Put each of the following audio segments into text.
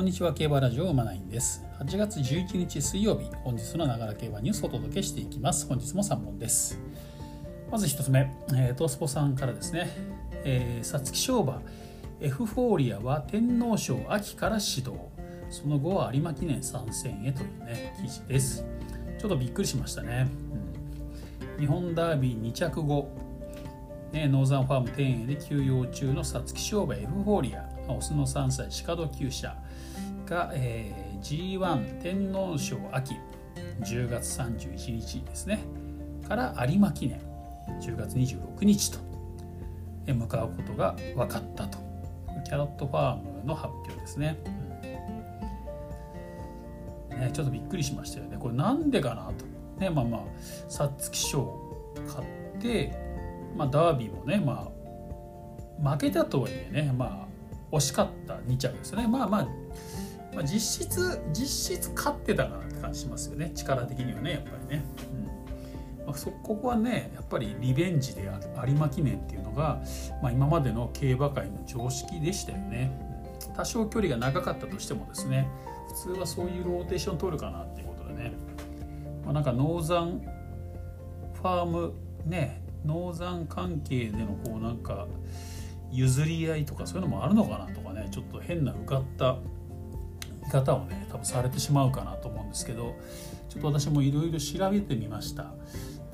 こんにちは競馬ラジオ馬ナインです。8月11日水曜日本日のながら競馬ニュースをお届けしていきます。本日も3本です。まず1つ目、えー、トースポさんからですね。皐月賞馬エフフォーリアは天皇賞秋から始動。その後は有馬記念参戦へというね記事です。ちょっとびっくりしましたね、うん、日本ダービー2着後ね、ノーザンファーム天栄で休養中の皐月賞馬エフフォーリア。オスの3歳鹿戸厩舎。が、えー、G1 天皇賞秋10月31日ですね。から有馬記念10月26日と向かうことが分かったと。キャロットファームの発表ですね,、ねちょっとびっくりしましたよね。これなんでかなと。ねまあまあ皐月賞買って、まあ、ダービーもねまあ負けたとはいえねまあ惜しかった2着ですね。まあまあまあ、実質実質勝ってたかなって感じしますよね。力的にはねやっぱりね、うん。まあ、そこはねやっぱりリベンジで有馬記念っていうのが、まあ、今までの競馬界の常識でしたよね。多少距離が長かったとしてもですね普通はそういうローテーション取るかなっていうことでね、まあ、なんかノーザンファームねノーザン関係でのこうなんか譲り合いとかそういうのもあるのかなとかねちょっと変なうがった方をね多分されてしまうかなと思うんですけどちょっと私もいろいろ調べてみました。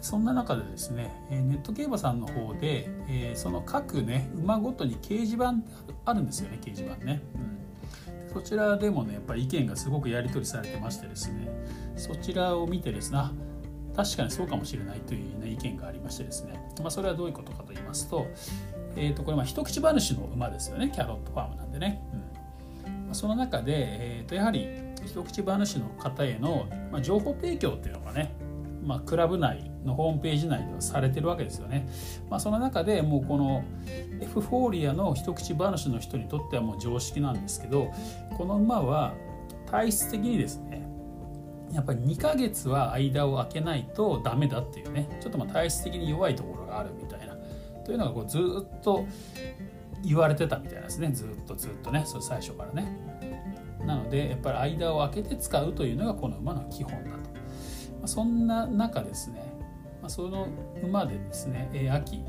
そんな中でですねネット競馬さんの方でその各ね馬ごとに掲示板あるんですよね掲示板ね、うん、そちらでもねやっぱり意見がすごくやり取りされてましてですね。そちらを見てですね確かにそうかもしれないという、ね、意見がありましてですね、まあ、それはどういうことかと言いますと,、えー、とこれまあ一口話の馬ですよねキャロットファームなんでね、その中で、えー、とやはり一口話の方への、まあ、情報提供っていうのがね、まあ、クラブ内のホームページ内ではされてるわけですよね。まあ、その中でもうこのエフフォーリアの一口話の人にとってはもう常識なんですけどこの馬は体質的にですねやっぱり2ヶ月は間を空けないとダメだっていうねちょっとまあ体質的に弱いところがあるみたいなというのがこうずっと言われてたみたいですねずっとずっとねそれ最初からねなのでやっぱり間を空けて使うというのがこの馬の基本だと、まあ、そんな中ですね、まあ、その馬でですね、秋。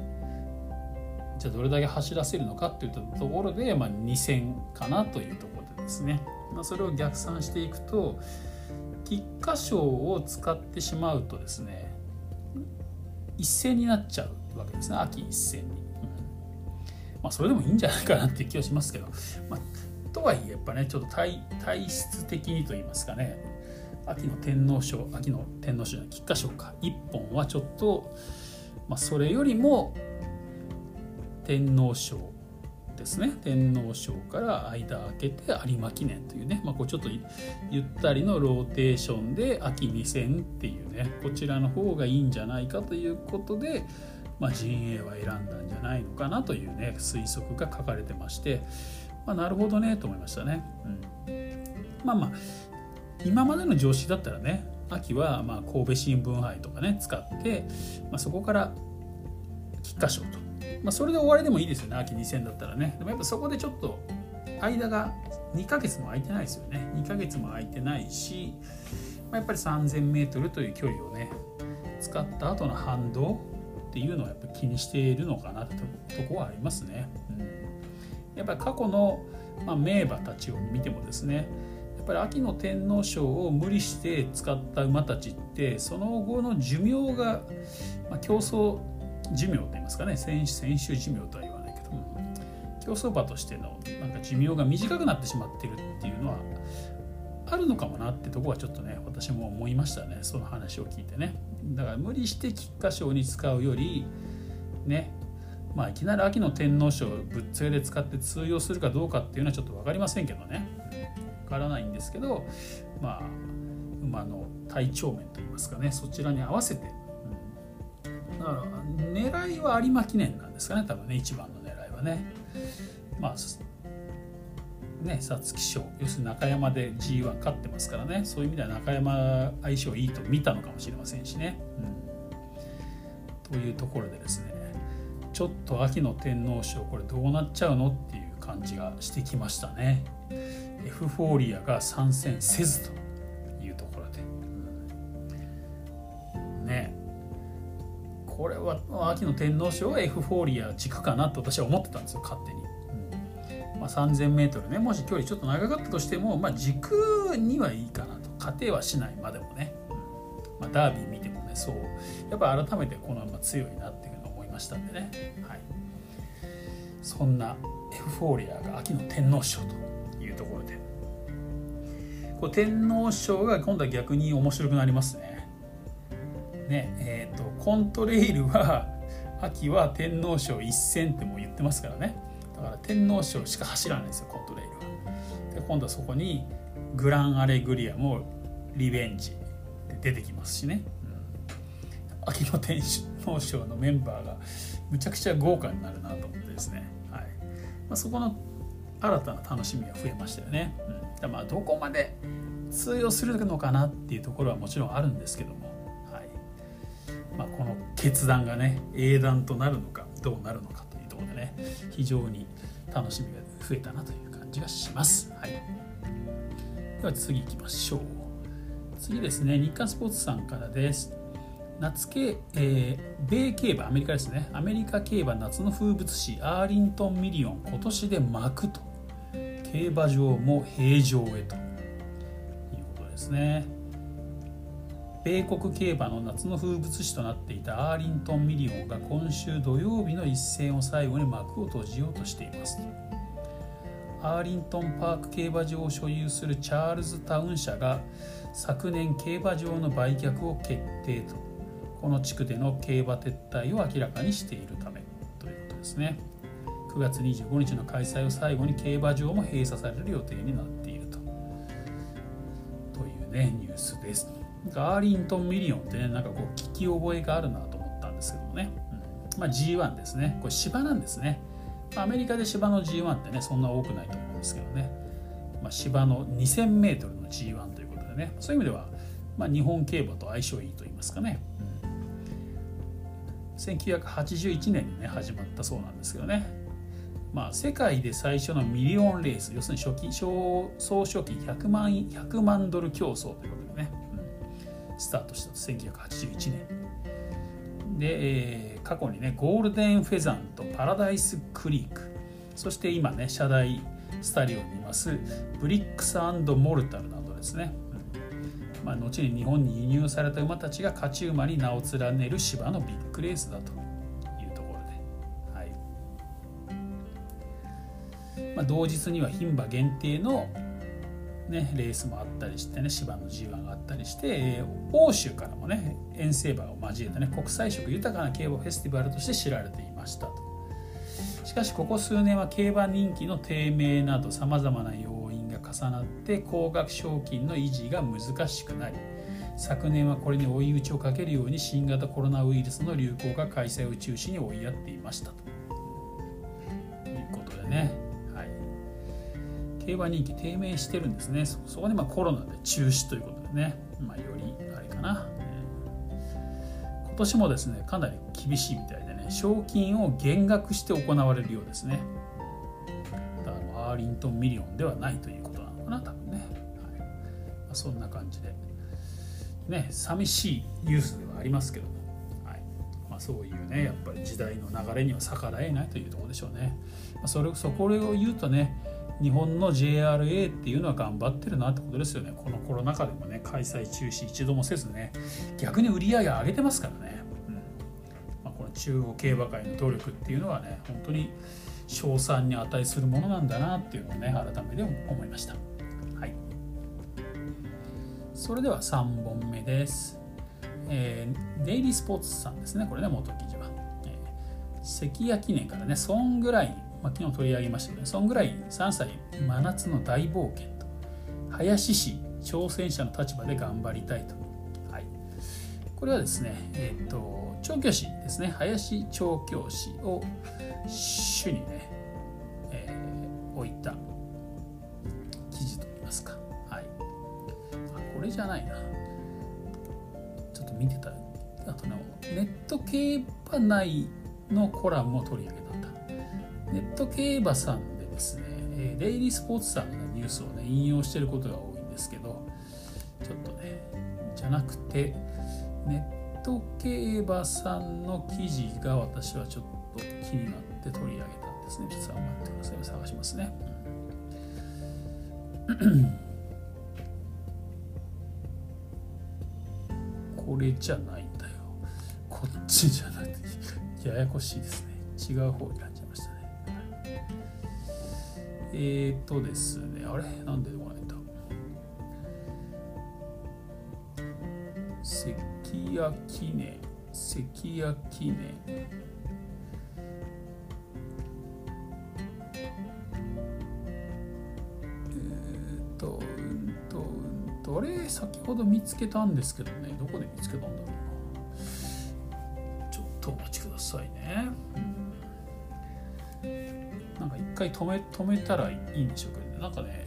じゃあどれだけ走らせるのかっていうところで、まあ、2戦かなというところでですね、まあ、それを逆算していくと菊花賞を使ってしまうとですね一戦になっちゃうわけですね秋一戦に。まあ、それでもいいんじゃないかなっていう気はしますけど、まあ、とはいえやっぱねちょっと体体質的にと言いますかね。秋の天皇賞秋の天皇賞の菊花賞か。1本はちょっと、まあ、それよりも天皇賞ですね。天皇賞から間空けて有馬記念というね、まあ、こうちょっとゆったりのローテーションで秋2戦っていうね。こちらの方がいいんじゃないかということで、まあ、陣営は選んだんじゃないのかなというね推測が書かれてまして、まあ、なるほどねと思いましたね。うん、まあまあ今までの常識だったらね秋はま神戸新聞杯とかね使って、まあ、そこから菊花賞と、まあ、それで終わりでもいいですよね秋2戦だったらねでもやっぱそこでちょっと間が2ヶ月も空いてないですよね2ヶ月も空いてないし、まあ、やっぱり 3000m という距離をね使った後の反動っていうのはやっぱ気にしているのかなってとこはありますね。やっぱり過去の、まあ、名馬たちを見てもですねやっぱり秋の天皇賞を無理して使った馬たちってその後の寿命が、まあ、競争寿命といいますかね選手寿命とは言わないけども競走馬としてのなんか寿命が短くなってしまってるっていうのはあるのかもなってとこはちょっとね私も思いましたねその話を聞いてね。だから無理して菊花賞に使うよりねまあいきなり秋の天皇賞ぶっつけで使って通用するかどうかっていうのはちょっと分かりませんけどね。分からないんですけどまあ馬の体調面といいますかね。そちらに合わせて、うん、だから狙いは有馬記念なんですかね。多分ね一番の狙いはね。まあね皐月賞。要するに中山で G1 勝ってますからね。そういう意味では中山相性いいと見たのかもしれませんしね。うん、というところでですね。ちょっと秋の天皇賞これどうなっちゃうのっていう感じがしてきましたね。エフフォーリアが参戦せずというところで、うん、ね。これは秋の天皇賞はエフフォーリア軸かなと私は思ってたんですよ勝手に。まあ、3000m ね。もし距離ちょっと長かったとしても、まあ、軸にはいいかなと。仮定はしない。までもね、まあ、ダービー見てもねそう。やっぱ改めてこのまま強いなっていうましたんでね、はい、そんなエフフォーリアが秋の天皇賞というところで。こう天皇賞が今度は逆に面白くなりますね。ねえーと、コントレイルは秋は天皇賞一戦っても言ってますからね。だから天皇賞しか走らないんですよコントレイルは。で今度はそこにグランアレグリアもリベンジで出てきますしね、うん、秋の天皇賞のメンバーがむちゃくちゃ豪華になるなと思ってですねはいまあ、そこの新たな楽しみが増えましたよね。うん、まあどこまで通用するのかなっていうところはもちろんあるんですけども、はいまあ、この決断がね英断となるのかどうなるのかというところでね非常に楽しみが増えたなという感じがします。はい、では次行きましょう。次ですね日刊スポーツさんからです。夏系、えー、米競馬アメリカですね。アメリカ競馬夏の風物詩アーリントンミリオン今年で幕と。競馬場も閉場へと。いうことですね。米国競馬の夏の風物詩となっていたアーリントンミリオンが今週土曜日の一戦を最後に幕を閉じようとしていますアーリントンパーク競馬場を所有するチャーチルダウンズ社が昨年競馬場の売却を決定と。この地区での競馬撤退を明らかにしているためということですね。9月25日の開催を最後に競馬場も閉鎖される予定になっていると。というねニュースです。アーリントンミリオンってねなんかこう聞き覚えがあるなと思ったんですけどもね、うん。まあ、G1 ですね。これ芝なんですね。アメリカで芝の G1 ってねそんな多くないと思うんですけどね、まあ、芝の 2000m の G1 ということでね。そういう意味では、まあ、日本競馬と相性いいと言いますかね、1981年にね始まったそうなんですけどね。まあ世界で最初のミリオンレース要するに初期総初期100万100万ドル競争ということでね、うん、スタートした1981年。で、えー、過去にねゴールデンフェザンとパラダイスクリーク。そして今ね社大スタリオにいますブリックスモルタルなどですね。まあ、後に日本に輸入された馬たちが勝ち馬に名を連ねる芝のビッグレースだというところで、はいまあ、同日には牝馬限定の、ね、レースもあったりしてね芝の G1 があったりして、えー、欧州からもね遠征馬を交えたね国際色豊かな競馬フェスティバルとして知られていましたと。しかしここ数年は競馬人気の低迷などさまざまな要重なって高額賞金の維持が難しくなり昨年はこれに追い打ちをかけるように新型コロナウイルスの流行が開催を中止に追いやっていましたと。いうことでね、はい、競馬人気低迷してるんですね。そこでまコロナで中止ということでね、まあ、よりあれかな、今年もですねかなり厳しいみたいでね。賞金を減額して行われるようですね。アーリントンミリオンではないというかな多分ね、はい。まあ、そんな感じで。ね寂しいニュースではありますけども、はい。まあ、そういうねやっぱり時代の流れには逆らえないというところでしょうね、まあ、それそこを言うとね日本の JRA っていうのは頑張ってるなってことですよね。このコロナ禍でもね開催中止一度もせずね逆に売り上げ上げてますからね、うん。まあ、この中央競馬会の努力っていうのはね本当に賞賛に値するものなんだなっていうのをね改めて思いました。それでは3本目です。えー、デイリースポーツさんですね、これね、元記事は。えー、関谷記念からね、ソングライン、まあ、昨日取り上げましたけど、ね、ソングライン3歳真夏の大冒険と、林氏挑戦者の立場で頑張りたいと。はい、これはですね、えっ、ー、と、調教師ですね、林調教師を主にね、じゃないな。ちょっと見てたあとねネット競馬内のコラムを取り上げたんだ。ネット競馬さんでですねデイリースポーツさんが、ね、ニュースをね引用してることが多いんですけどちょっとねじゃなくてネット競馬さんの記事が私はちょっと気になって取り上げたんですね。実は待ってください。探しますね、これじゃないんだよ。こっちじゃなくてややこしいですね。違う方になっちゃいましたね、えーとですね。あれ？なんでこないんだ関谷記念。関谷記念。うんとあれ先ほど見つけたんですけどね。どこで見つけたんだろうな。ちょっとお待ちくださいね、なんか一回止め止めたらいいんでしょうけどね。なんかね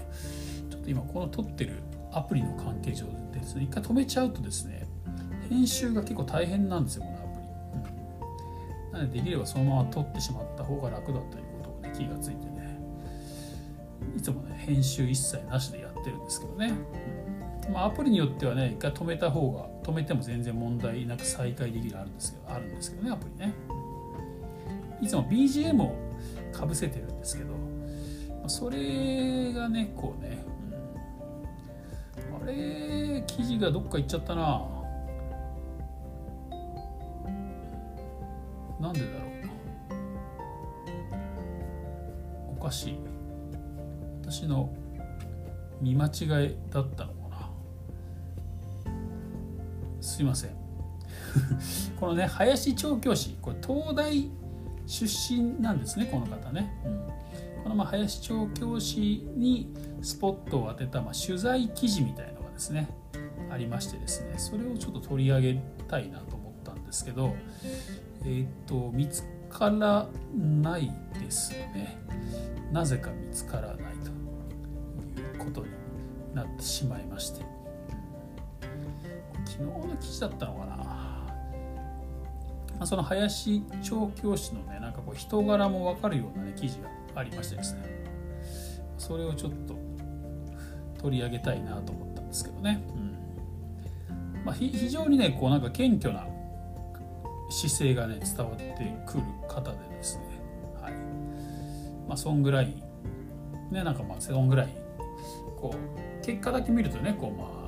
ちょっと今この撮ってるアプリの関係上でですね。一回止めちゃうとですね編集が結構大変なんですよこのアプリ、うん、なのでできればそのまま撮ってしまった方が楽だということをね気がついてね。いつもね編集一切なしでやってるんですけどね、うん、まあ、アプリによってはね一回止めた方が止めても全然問題なく再開できるあるんですけどあるんですけどねアプリね。いつも BGM をかぶせてるんですけど、まあ、それがねこうね、うん、あれ記事がどっか行っちゃったな。なんでだろう。おかしい。私の見間違いだったのすいません。このね林調教師これ東大出身なんですねこの方ね、うん、このま林調教師にスポットを当てたま取材記事みたいのがですねありましてですねそれをちょっと取り上げたいなと思ったんですけどえっ、と見つからないですね。なぜか見つからないということになってしまいまして。昨日の記事だったのかな、まあ、その林調教師のねなんかこう人柄も分かるような、ね、記事がありましてですね。それをちょっと取り上げたいなと思ったんですけどね、うん。まあ、非常にねこうなんか謙虚な姿勢がね伝わってくる方でですね。はい。まあそんぐらいねなんかまあそんぐらいこう結果だけ見るとねこうまあ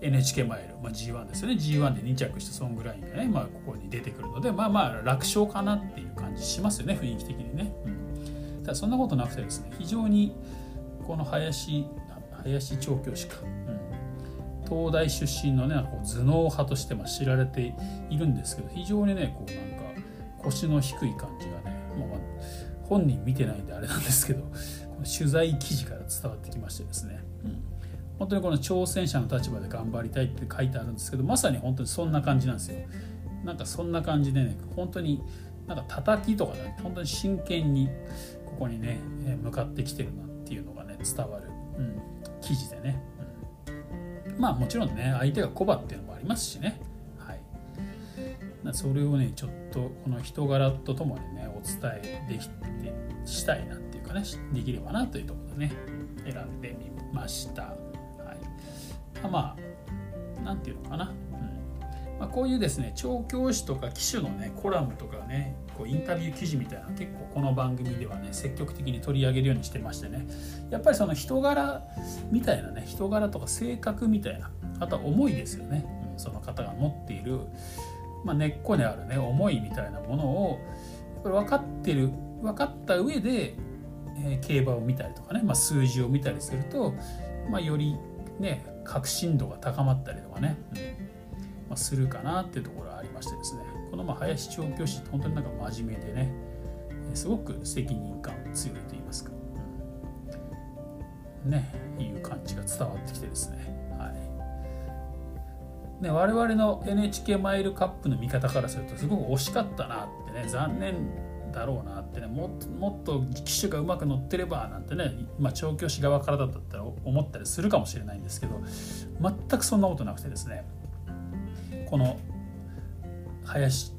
NHK マイル、まあ、G1 ですよね。G1 で2着したソングラインがね、まあ、ここに出てくるのでまあまあ楽勝かなっていう感じしますよね雰囲気的にね、うん、ただそんなことなくてですね非常にこの林林調教師か、うん、東大出身のねこう頭脳派としてま知られているんですけど非常にねこうなんか腰の低い感じがねもう本人見てないんであれなんですけどこの取材記事から伝わってきましてですね、本当にこの挑戦者の立場で頑張りたいって書いてあるんですけどまさに本当にそんな感じなんですよ。なんかそんな感じでね本当になんか叩きとかね本当に真剣にここにね向かってきてるなっていうのがね伝わる、うん、記事でね。うん。まあもちろんね相手がコバっていうのもありますしね。はい。それをねちょっとこの人柄とともにねお伝えできてしたいなっていうかねできればなというところでね選んでみました、まあ何て言うのかな。うん。まあ、こういうですね調教師とか騎手のねコラムとかねこうインタビュー記事みたいな結構この番組ではね積極的に取り上げるようにしてましてね。やっぱりその人柄みたいなね人柄とか性格みたいなあとは思いですよね、うん、その方が持っている、まあ、根っこにあるね思いみたいなものをやっぱり分かってる分かった上で、えー、競馬を見たりとかね、まあ、数字を見たりすると、まあ、よりね確信度が高まったりとかね、うん。まあ、するかなっていうところがありましてですね。このまあ林調教師って本当になんか真面目でね。すごく責任感強いと言いますか、うん、ねいう感じが伝わってきてですね。はい。ね我々の NHK マイルカップの見方からするとすごく惜しかったなってね残念だろうなってねもっともっと機種がうまく乗ってればなんてね、まあ、調教師側からだったら思ったりするかもしれないんですけど全くそんなことなくてですねこの林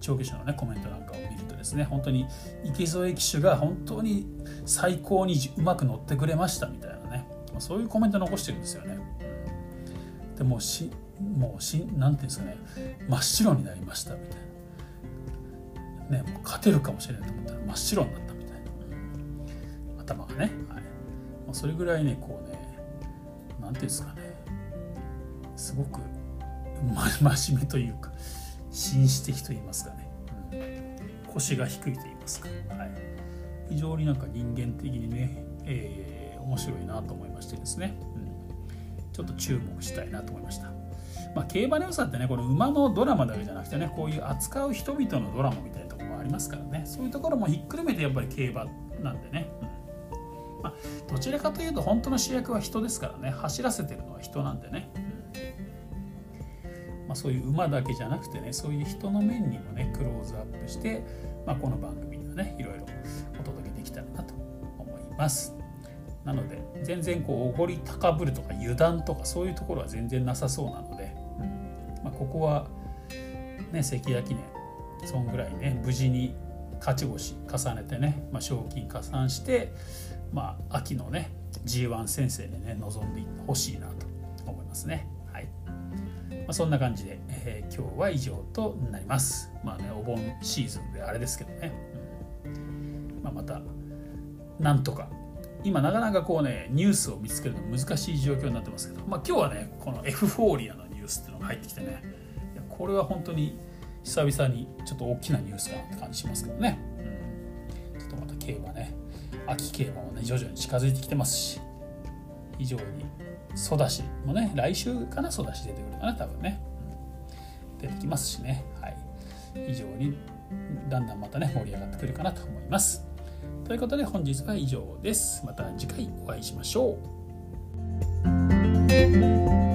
調教師のねコメントなんかを見るとですね本当に池添騎手が本当に最高にうまく乗ってくれましたみたいなまあ、そういうコメント残してるんですよね。でもしもうしなんていうんですかね真っ白になりましたみたいな、ね、もう勝てるかもしれないと思ったら真っ白になったみたいな、頭がね、はい。まあ、それぐらいねこうねなんていうんですかね。すごく、真面目というか紳士的と言いますかね、うん、腰が低いと言いますか、はい、非常になんか人間的にね、えー、面白いなと思いましてですね、うん、ちょっと注目したいなと思いました。まあ、競馬の良さってねこの馬のドラマだけじゃなくてねこういう扱う人々のドラマみたいなりますからね。そういうところもひっくるめてやっぱり競馬なんでね、うん。まあ、どちらかというと本当の主役は人ですからね。走らせてるのは人なんでね、まあ、そういう馬だけじゃなくてねそういう人の面にもねクローズアップして、まあ、この番組ではねいろいろお届けできたらなと思います。なので全然こうおごり高ぶるとか油断とかそういうところは全然なさそうなので、まあ、ここはね関谷記念そんぐらいね無事に勝ち星重ねてね、まあ、賞金加算して、まあ、秋のね G1 先生にね臨んでほしいなと思いますね。はいまあ、そんな感じで、えー、今日は以上となります。まあねお盆シーズンであれですけどね、うんまあ、またなんとか今なかなかこうねニュースを見つけるの難しい状況になってますけど、まあ、今日はねこのエフフォーリアのニュースっていうのが入ってきてねこれは本当に久々にちょっと大きなニュースかなって感じしますけどね、うん、ちょっとまた競馬ね。秋競馬もね徐々に近づいてきてますし。非常にソダシもね来週かなソダシ出てくるかな多分ね、うん、出てきますしね。はい。非常にだんだんまたね盛り上がってくるかなと思います。ということで本日は以上です。また次回お会いしましょう。